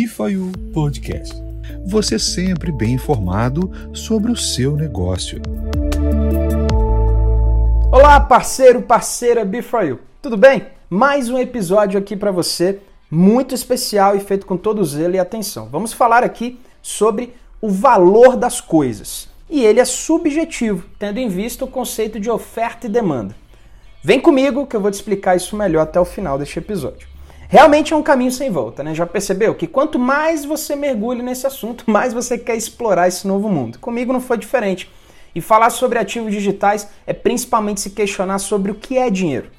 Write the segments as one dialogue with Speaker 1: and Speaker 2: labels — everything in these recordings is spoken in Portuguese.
Speaker 1: Bifayu Podcast. Você sempre bem informado sobre o seu negócio.
Speaker 2: Olá, parceiro, parceira Bifayu. Tudo bem? Mais um episódio aqui para você, muito especial e feito com todo zelo e atenção. Vamos falar aqui sobre o valor das coisas. E ele é subjetivo, tendo em vista o conceito de oferta e demanda. Vem comigo que eu vou te explicar isso melhor até o final deste episódio. Realmente é um caminho sem volta, né? Já percebeu que quanto mais você mergulha nesse assunto, mais você quer explorar esse novo mundo. Comigo não foi diferente. E falar sobre ativos digitais é principalmente se questionar sobre o que é dinheiro.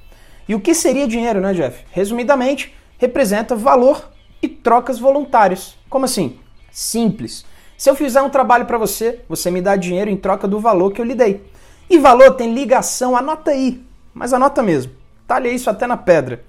Speaker 2: E o que seria dinheiro, né, Jeff? Resumidamente, representa valor e trocas voluntárias. Como assim? Simples. Se eu fizer um trabalho para você, você me dá dinheiro em troca do valor que eu lhe dei. E valor tem ligação, anota aí, mas anota mesmo. Talhe isso até na pedra.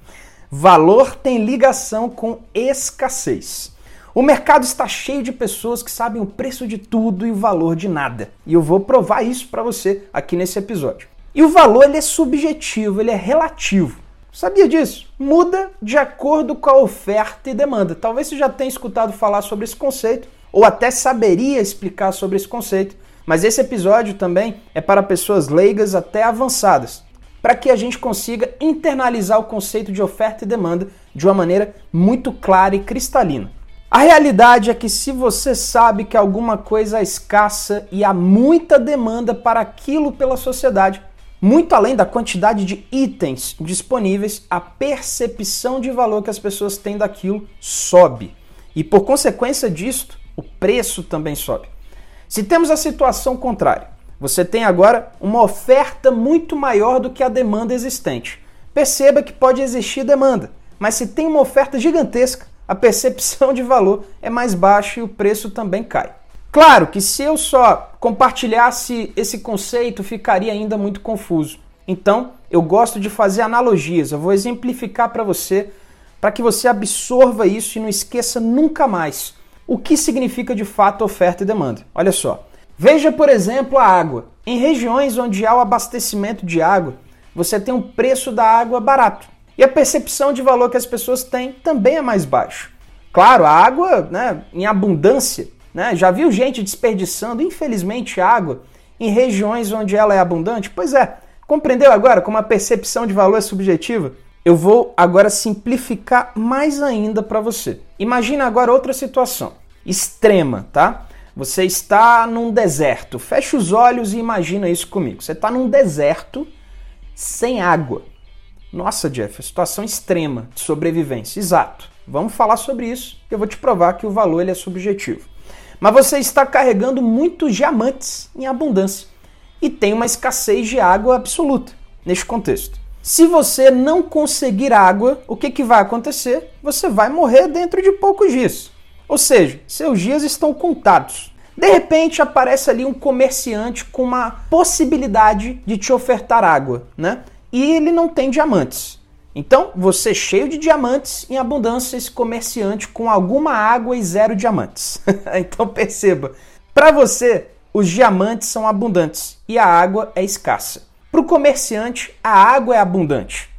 Speaker 2: Valor tem ligação com escassez. O mercado está cheio de pessoas que sabem o preço de tudo e o valor de nada. E eu vou provar isso para você aqui nesse episódio. E o valor ele é subjetivo, ele é relativo. Sabia disso? Muda de acordo com a oferta e demanda. Talvez você já tenha escutado falar sobre esse conceito ou até saberia explicar sobre esse conceito, mas esse episódio também é para pessoas leigas até avançadas para que a gente consiga internalizar o conceito de oferta e demanda de uma maneira muito clara e cristalina. A realidade é que se você sabe que alguma coisa é escassa e há muita demanda para aquilo pela sociedade, muito além da quantidade de itens disponíveis, a percepção de valor que as pessoas têm daquilo sobe. E por consequência disto, o preço também sobe. Se temos a situação contrária, você tem agora uma oferta muito maior do que a demanda existente. Perceba que pode existir demanda, mas se tem uma oferta gigantesca, a percepção de valor é mais baixa e o preço também cai. Claro que se eu só compartilhasse esse conceito, ficaria ainda muito confuso. Então, eu gosto de fazer analogias. Eu vou exemplificar para você, para que você absorva isso e não esqueça nunca mais o que significa de fato oferta e demanda. Olha só. Veja, por exemplo, a água. Em regiões onde há o abastecimento de água, você tem um preço da água barato. E a percepção de valor que as pessoas têm também é mais baixo. Claro, a água né, em abundância. Né? Já viu gente desperdiçando, infelizmente, água em regiões onde ela é abundante? Pois é. Compreendeu agora como a percepção de valor é subjetiva? Eu vou agora simplificar mais ainda para você. Imagina agora outra situação extrema, tá? Você está num deserto. Fecha os olhos e imagina isso comigo. Você está num deserto sem água. Nossa, Jeff, situação extrema de sobrevivência. Exato. Vamos falar sobre isso. Eu vou te provar que o valor ele é subjetivo. Mas você está carregando muitos diamantes em abundância e tem uma escassez de água absoluta neste contexto. Se você não conseguir água, o que, que vai acontecer? Você vai morrer dentro de poucos dias. Ou seja, seus dias estão contados. De repente aparece ali um comerciante com uma possibilidade de te ofertar água, né? E ele não tem diamantes. Então, você cheio de diamantes em abundância, esse comerciante com alguma água e zero diamantes. então perceba, para você os diamantes são abundantes e a água é escassa. Para o comerciante, a água é abundante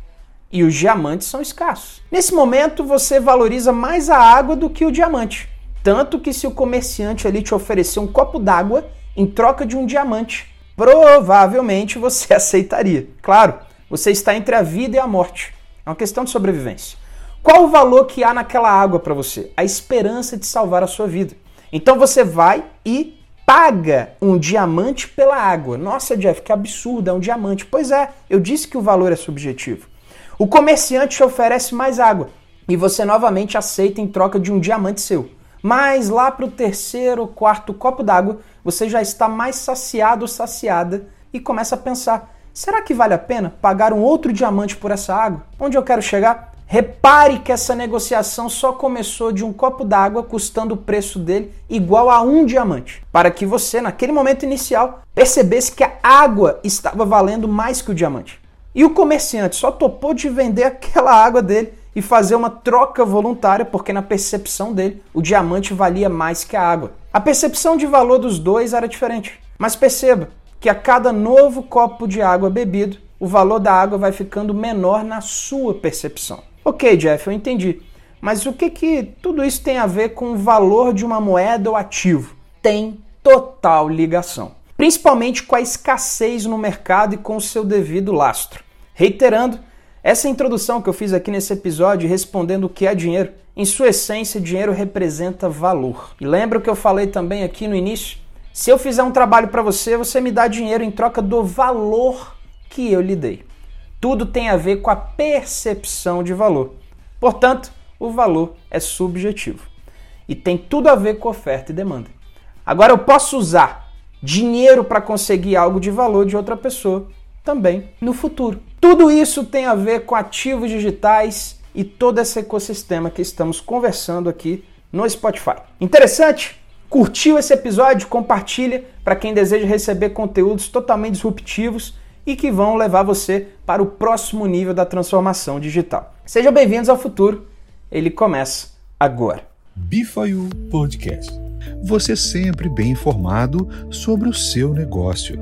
Speaker 2: e os diamantes são escassos. Nesse momento, você valoriza mais a água do que o diamante. Tanto que se o comerciante ali te oferecer um copo d'água em troca de um diamante, provavelmente você aceitaria. Claro, você está entre a vida e a morte. É uma questão de sobrevivência. Qual o valor que há naquela água para você? A esperança de salvar a sua vida. Então você vai e paga um diamante pela água. Nossa, Jeff, que absurdo, é um diamante. Pois é, eu disse que o valor é subjetivo. O comerciante te oferece mais água e você novamente aceita em troca de um diamante seu. Mas lá para o terceiro quarto copo d'água, você já está mais saciado ou saciada e começa a pensar: será que vale a pena pagar um outro diamante por essa água? Onde eu quero chegar? Repare que essa negociação só começou de um copo d'água custando o preço dele igual a um diamante, para que você, naquele momento inicial, percebesse que a água estava valendo mais que o diamante. E o comerciante só topou de vender aquela água dele e fazer uma troca voluntária, porque na percepção dele o diamante valia mais que a água. A percepção de valor dos dois era diferente. Mas perceba que a cada novo copo de água bebido, o valor da água vai ficando menor na sua percepção. Ok, Jeff, eu entendi. Mas o que, que tudo isso tem a ver com o valor de uma moeda ou ativo? Tem total ligação. Principalmente com a escassez no mercado e com o seu devido lastro. Reiterando, essa introdução que eu fiz aqui nesse episódio respondendo o que é dinheiro, em sua essência, dinheiro representa valor. E lembra o que eu falei também aqui no início? Se eu fizer um trabalho para você, você me dá dinheiro em troca do valor que eu lhe dei. Tudo tem a ver com a percepção de valor. Portanto, o valor é subjetivo e tem tudo a ver com oferta e demanda. Agora eu posso usar dinheiro para conseguir algo de valor de outra pessoa também no futuro. Tudo isso tem a ver com ativos digitais e todo esse ecossistema que estamos conversando aqui no Spotify. Interessante? Curtiu esse episódio? Compartilha para quem deseja receber conteúdos totalmente disruptivos e que vão levar você para o próximo nível da transformação digital. Sejam bem-vindos ao futuro ele começa agora.
Speaker 1: Bifayu Podcast. Você sempre bem informado sobre o seu negócio.